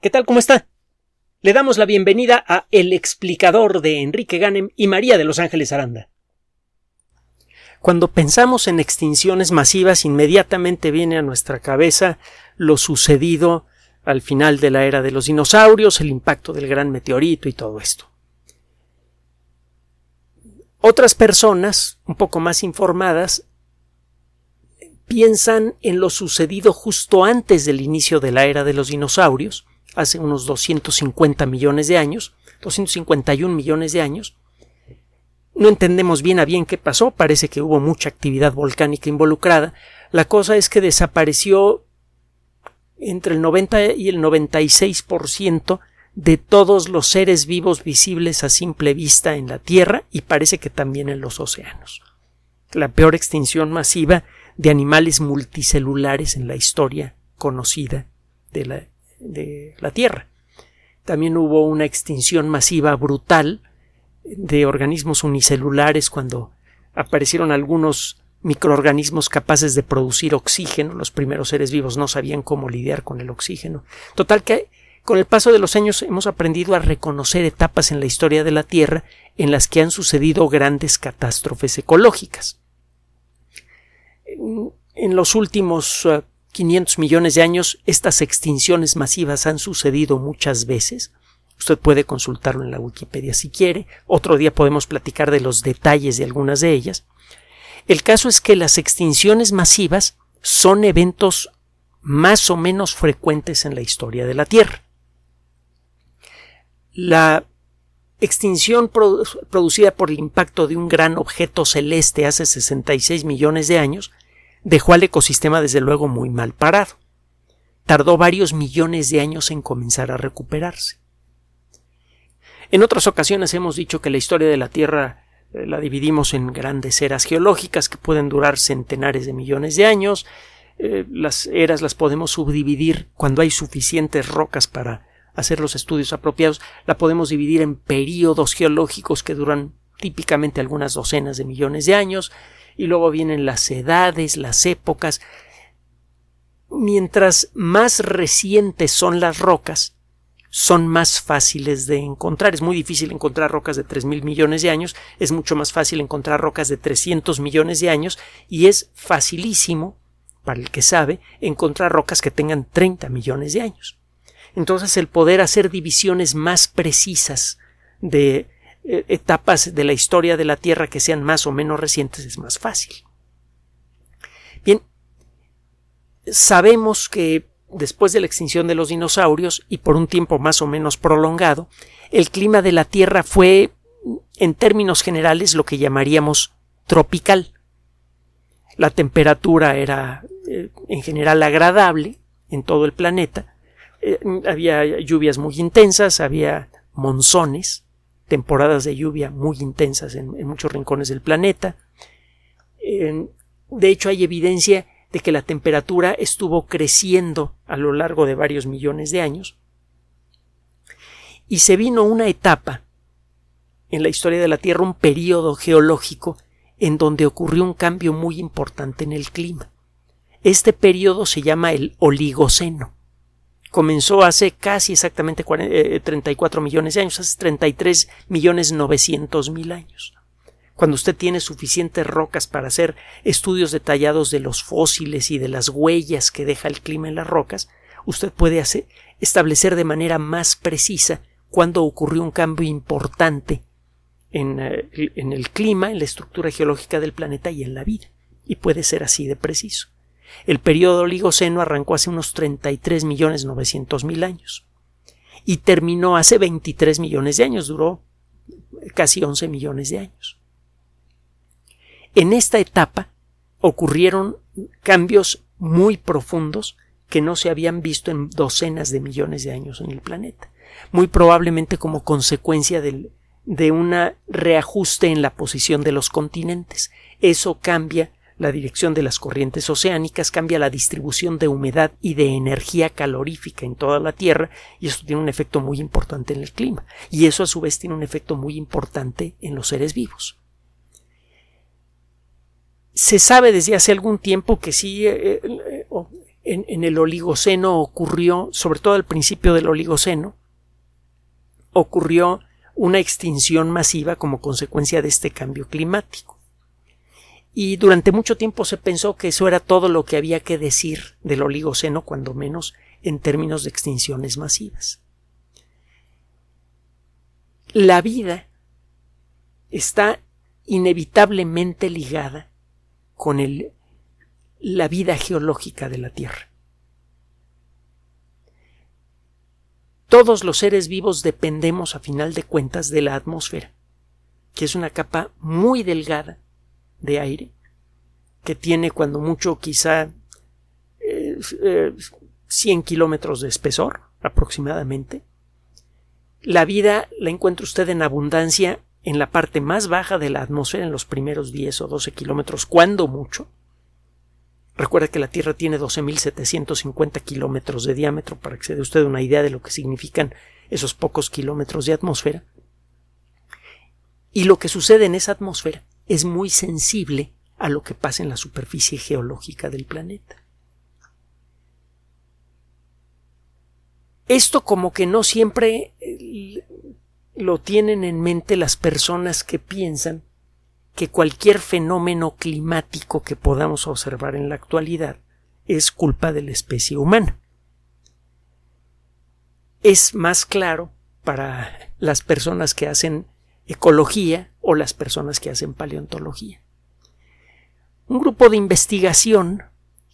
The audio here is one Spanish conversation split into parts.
¿Qué tal? ¿Cómo está? Le damos la bienvenida a El explicador de Enrique Ganem y María de Los Ángeles Aranda. Cuando pensamos en extinciones masivas, inmediatamente viene a nuestra cabeza lo sucedido al final de la era de los dinosaurios, el impacto del gran meteorito y todo esto. Otras personas, un poco más informadas, piensan en lo sucedido justo antes del inicio de la era de los dinosaurios, hace unos 250 millones de años, 251 millones de años. No entendemos bien a bien qué pasó, parece que hubo mucha actividad volcánica involucrada. La cosa es que desapareció entre el 90 y el 96% de todos los seres vivos visibles a simple vista en la Tierra y parece que también en los océanos. La peor extinción masiva de animales multicelulares en la historia conocida de la de la Tierra. También hubo una extinción masiva brutal de organismos unicelulares cuando aparecieron algunos microorganismos capaces de producir oxígeno. Los primeros seres vivos no sabían cómo lidiar con el oxígeno. Total que con el paso de los años hemos aprendido a reconocer etapas en la historia de la Tierra en las que han sucedido grandes catástrofes ecológicas. En los últimos uh, 500 millones de años, estas extinciones masivas han sucedido muchas veces. Usted puede consultarlo en la Wikipedia si quiere. Otro día podemos platicar de los detalles de algunas de ellas. El caso es que las extinciones masivas son eventos más o menos frecuentes en la historia de la Tierra. La extinción producida por el impacto de un gran objeto celeste hace 66 millones de años dejó al ecosistema desde luego muy mal parado. Tardó varios millones de años en comenzar a recuperarse. En otras ocasiones hemos dicho que la historia de la Tierra eh, la dividimos en grandes eras geológicas que pueden durar centenares de millones de años. Eh, las eras las podemos subdividir cuando hay suficientes rocas para hacer los estudios apropiados. La podemos dividir en períodos geológicos que duran típicamente algunas docenas de millones de años y luego vienen las edades, las épocas. Mientras más recientes son las rocas, son más fáciles de encontrar. Es muy difícil encontrar rocas de tres mil millones de años, es mucho más fácil encontrar rocas de 300 millones de años y es facilísimo, para el que sabe, encontrar rocas que tengan 30 millones de años. Entonces el poder hacer divisiones más precisas de etapas de la historia de la Tierra que sean más o menos recientes es más fácil. Bien, sabemos que después de la extinción de los dinosaurios y por un tiempo más o menos prolongado, el clima de la Tierra fue, en términos generales, lo que llamaríamos tropical. La temperatura era eh, en general agradable en todo el planeta, eh, había lluvias muy intensas, había monzones, temporadas de lluvia muy intensas en, muchos rincones del planeta. de hecho, hay evidencia de que la temperatura estuvo creciendo a lo largo de varios millones de años. Y se vino una etapa en la historia de la Tierra, un periodo geológico en donde ocurrió un cambio muy importante en el clima. Este periodo se llama el Oligoceno comenzó hace casi exactamente 34 eh, millones de años, hace 33 millones 900 mil años. Cuando usted tiene suficientes rocas para hacer estudios detallados de los fósiles y de las huellas que deja el clima en las rocas, usted puede establecer de manera más precisa cuándo ocurrió un cambio importante en, eh, en el clima, en la estructura geológica del planeta y en la vida. Y puede ser así de preciso. El periodo Oligoceno arrancó hace unos 33 millones 900 mil años y terminó hace 23 millones de años, duró casi 11 millones de años. En esta etapa ocurrieron cambios muy profundos que no se habían visto en docenas de millones de años en el planeta, muy probablemente como consecuencia de un reajuste en la posición de los continentes. Eso cambia la dirección de las corrientes oceánicas, cambia la distribución de humedad y de energía calorífica en toda la Tierra y esto tiene un efecto muy importante en el clima y eso a su vez tiene un efecto muy importante en los seres vivos. Se sabe desde hace algún tiempo que sí, eh, eh, en, el Oligoceno ocurrió, sobre todo al principio del Oligoceno, ocurrió una extinción masiva como consecuencia de este cambio climático. Y durante mucho tiempo se pensó que eso era todo lo que había que decir del Oligoceno, cuando menos en términos de extinciones masivas. La vida está inevitablemente ligada con el la vida geológica de la Tierra. Todos los seres vivos dependemos, a final de cuentas, de la atmósfera, que es una capa muy delgada de aire, que tiene cuando mucho quizá 100 eh, eh, kilómetros de espesor aproximadamente. La vida la encuentra usted en abundancia en la parte más baja de la atmósfera, en los primeros 10 o 12 kilómetros, cuando mucho, Recuerda que la Tierra tiene 12.750 kilómetros de diámetro para que se dé usted una idea de lo que significan esos pocos kilómetros de atmósfera. Y lo que sucede en esa atmósfera es muy sensible a lo que pasa en la superficie geológica del planeta. Esto como que no siempre eh, lo tienen en mente las personas que piensan que cualquier fenómeno climático que podamos observar en la actualidad es culpa de la especie humana. Es más claro para las personas que hacen ecología o las personas que hacen paleontología. Un grupo de investigación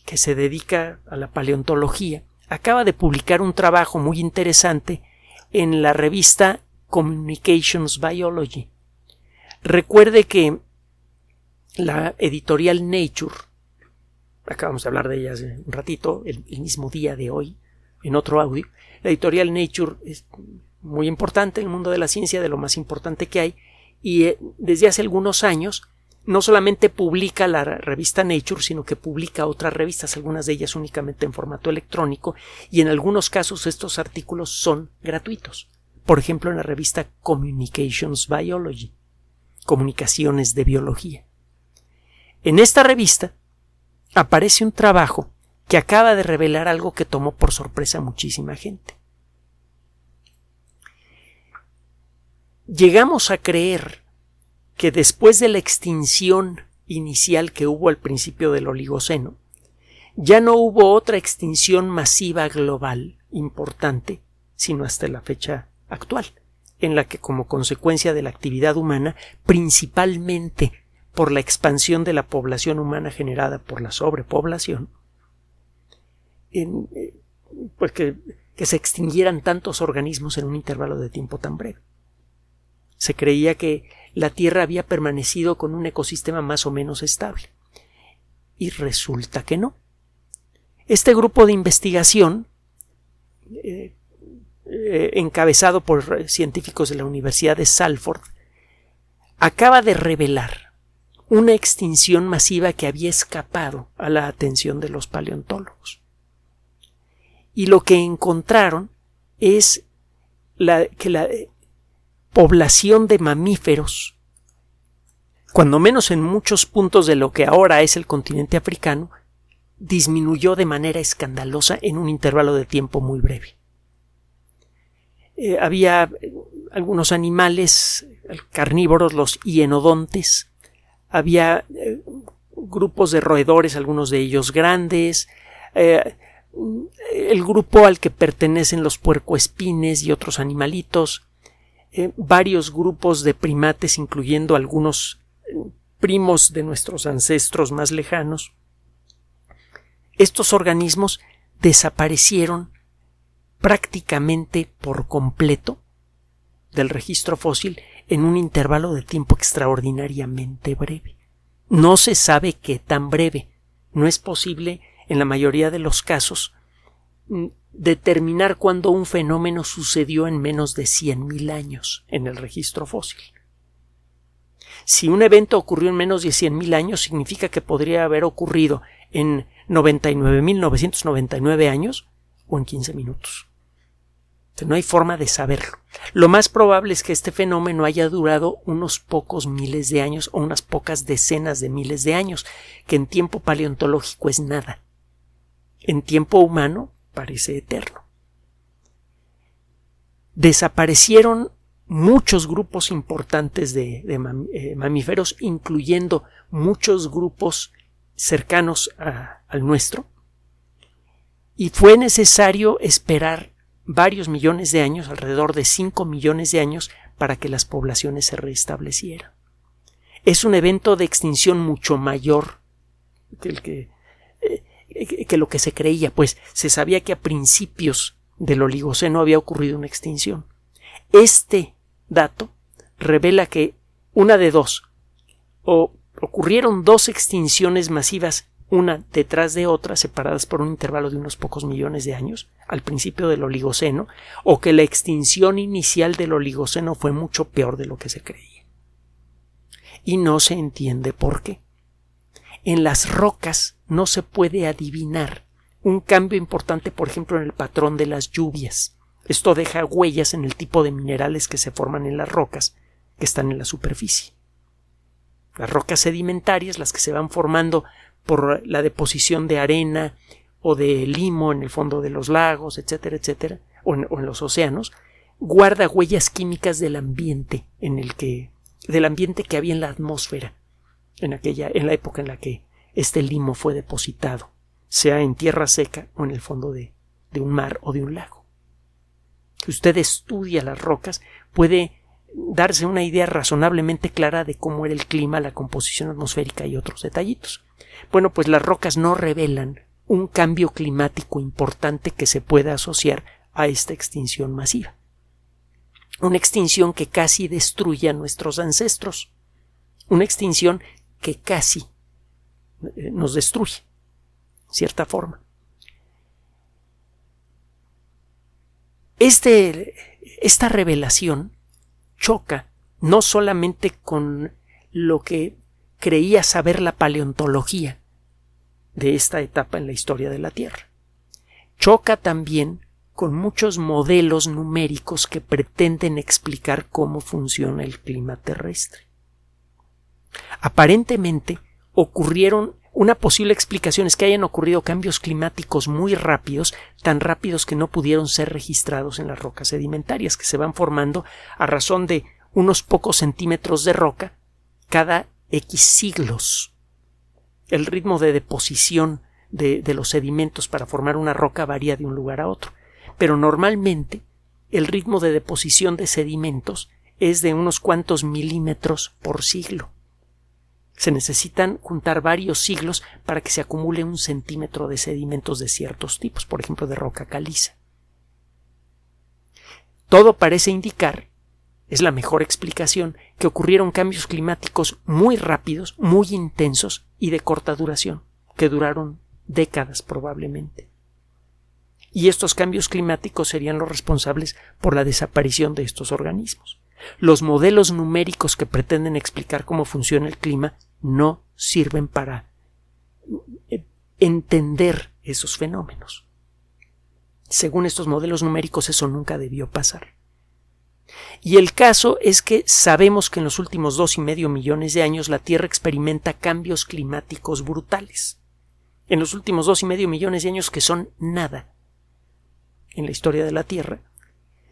que se dedica a la paleontología acaba de publicar un trabajo muy interesante en la revista Communications Biology. Recuerde que la editorial Nature, acabamos de hablar de ella hace un ratito, el, mismo día de hoy, en otro audio, la editorial Nature es muy importante en el mundo de la ciencia, de lo más importante que hay, y eh, desde hace algunos años no solamente publica la revista Nature, sino que publica otras revistas, algunas de ellas únicamente en formato electrónico, y en algunos casos estos artículos son gratuitos. Por ejemplo, en la revista Communications Biology, Comunicaciones de Biología. En esta revista aparece un trabajo que acaba de revelar algo que tomó por sorpresa a muchísima gente. Llegamos a creer que después de la extinción inicial que hubo al principio del Oligoceno, ya no hubo otra extinción masiva global importante, sino hasta la fecha actual, en la que como consecuencia de la actividad humana, principalmente por la expansión de la población humana generada por la sobrepoblación, eh, pues que se extinguieran tantos organismos en un intervalo de tiempo tan breve. Se creía que la Tierra había permanecido con un ecosistema más o menos estable. Y resulta que no. Este grupo de investigación, eh, eh, encabezado por científicos de la Universidad de Salford, acaba de revelar una extinción masiva que había escapado a la atención de los paleontólogos. Y lo que encontraron es que la población de mamíferos, cuando menos en muchos puntos de lo que ahora es el continente africano, disminuyó de manera escandalosa en un intervalo de tiempo muy breve. Eh, había algunos animales carnívoros, los hienodontes, había eh, grupos de roedores, algunos de ellos grandes, eh, el grupo al que pertenecen los puercoespines y otros animalitos, eh, varios grupos de primates, incluyendo algunos primos de nuestros ancestros más lejanos. Estos organismos desaparecieron prácticamente por completo del registro fósil en un intervalo de tiempo extraordinariamente breve. No se sabe qué tan breve. No es posible, en la mayoría de los casos, mm, determinar cuándo un fenómeno sucedió en menos de cien mil años en el registro fósil. Si un evento ocurrió en menos de cien mil años, significa que podría haber ocurrido en 99.999 años o en 15 minutos. No hay forma de saberlo. Lo más probable es que este fenómeno haya durado unos pocos miles de años o unas pocas decenas de miles de años, que en tiempo paleontológico es nada. en tiempo humano parece eterno. Desaparecieron muchos grupos importantes de, eh, mamíferos, incluyendo muchos grupos cercanos al nuestro, y fue necesario esperar varios millones de años, alrededor de 5 millones de años, para que las poblaciones se restablecieran. Es un evento de extinción mucho mayor que, el que, que lo que se creía, pues se sabía que a principios del Oligoceno había ocurrido una extinción. Este dato revela que una de dos o ocurrieron dos extinciones masivas una detrás de otra, separadas por un intervalo de unos pocos millones de años, al principio del Oligoceno, o que la extinción inicial del Oligoceno fue mucho peor de lo que se creía. Y no se entiende por qué. En las rocas no se puede adivinar un cambio importante, por ejemplo, en el patrón de las lluvias. Esto deja huellas en el tipo de minerales que se forman en las rocas que están en la superficie. Las rocas sedimentarias, las que se van formando por la deposición de arena o de limo en el fondo de los lagos, etcétera, etcétera, o en, los océanos, guarda huellas químicas del ambiente en el que del ambiente que había en la atmósfera en aquella en la época en la que este limo fue depositado, sea en tierra seca o en el fondo de, de un mar o de un lago. Si usted estudia las rocas, puede darse una idea razonablemente clara de cómo era el clima, la composición atmosférica y otros detallitos. Bueno, pues las rocas no revelan un cambio climático importante que se pueda asociar a esta extinción masiva. Una extinción que casi destruye a nuestros ancestros. Una extinción que casi eh, nos destruye, cierta forma. Este, esta revelación choca no solamente con lo que creía saber la paleontología de esta etapa en la historia de la Tierra. Choca también con muchos modelos numéricos que pretenden explicar cómo funciona el clima terrestre. Aparentemente ocurrieron una posible explicación es que hayan ocurrido cambios climáticos muy rápidos, tan rápidos que no pudieron ser registrados en las rocas sedimentarias, que se van formando a razón de unos pocos centímetros de roca cada X siglos. El ritmo de deposición de, los sedimentos para formar una roca varía de un lugar a otro, pero normalmente el ritmo de deposición de sedimentos es de unos cuantos milímetros por siglo. Se necesitan juntar varios siglos para que se acumule un centímetro de sedimentos de ciertos tipos, por ejemplo de roca caliza. Todo parece indicar es la mejor explicación que ocurrieron cambios climáticos muy rápidos, muy intensos y de corta duración, que duraron décadas probablemente. Y estos cambios climáticos serían los responsables por la desaparición de estos organismos. Los modelos numéricos que pretenden explicar cómo funciona el clima no sirven para eh, entender esos fenómenos. Según estos modelos numéricos eso nunca debió pasar. Y el caso es que sabemos que en los últimos dos y medio millones de años la Tierra experimenta cambios climáticos brutales. En los últimos dos y medio millones de años que son nada en la historia de la Tierra,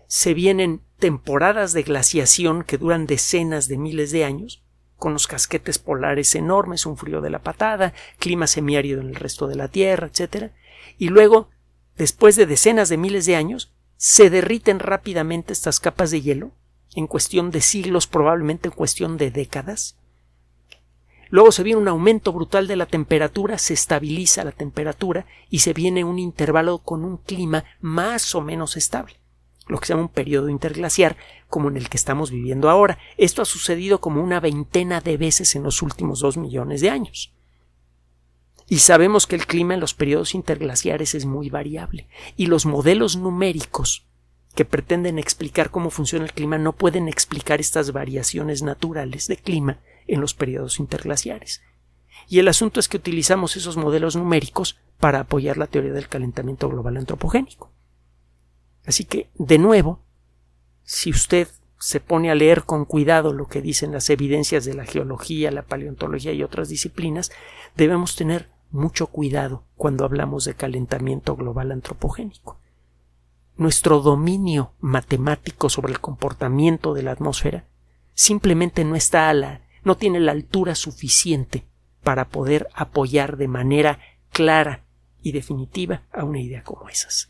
se vienen temporadas de glaciación que duran decenas de miles de años, con los casquetes polares enormes, un frío de la patada, clima semiárido en el resto de la Tierra, etc. Y luego, después de decenas de miles de años, se derriten rápidamente estas capas de hielo, en cuestión de siglos, probablemente en cuestión de décadas. Luego se viene un aumento brutal de la temperatura, se estabiliza la temperatura y se viene un intervalo con un clima más o menos estable, lo que se llama un periodo interglaciar, como en el que estamos viviendo ahora. Esto ha sucedido como una veintena de veces en los últimos dos millones de años. Y sabemos que el clima en los periodos interglaciares es muy variable y los modelos numéricos que pretenden explicar cómo funciona el clima no pueden explicar estas variaciones naturales de clima en los periodos interglaciares. Y el asunto es que utilizamos esos modelos numéricos para apoyar la teoría del calentamiento global antropogénico. Así que, de nuevo, si usted se pone a leer con cuidado lo que dicen las evidencias de la geología, la paleontología y otras disciplinas, debemos tener mucho cuidado cuando hablamos de calentamiento global antropogénico. Nuestro dominio matemático sobre el comportamiento de la atmósfera simplemente no está a la, no tiene la altura suficiente para poder apoyar de manera clara y definitiva a una idea como esas.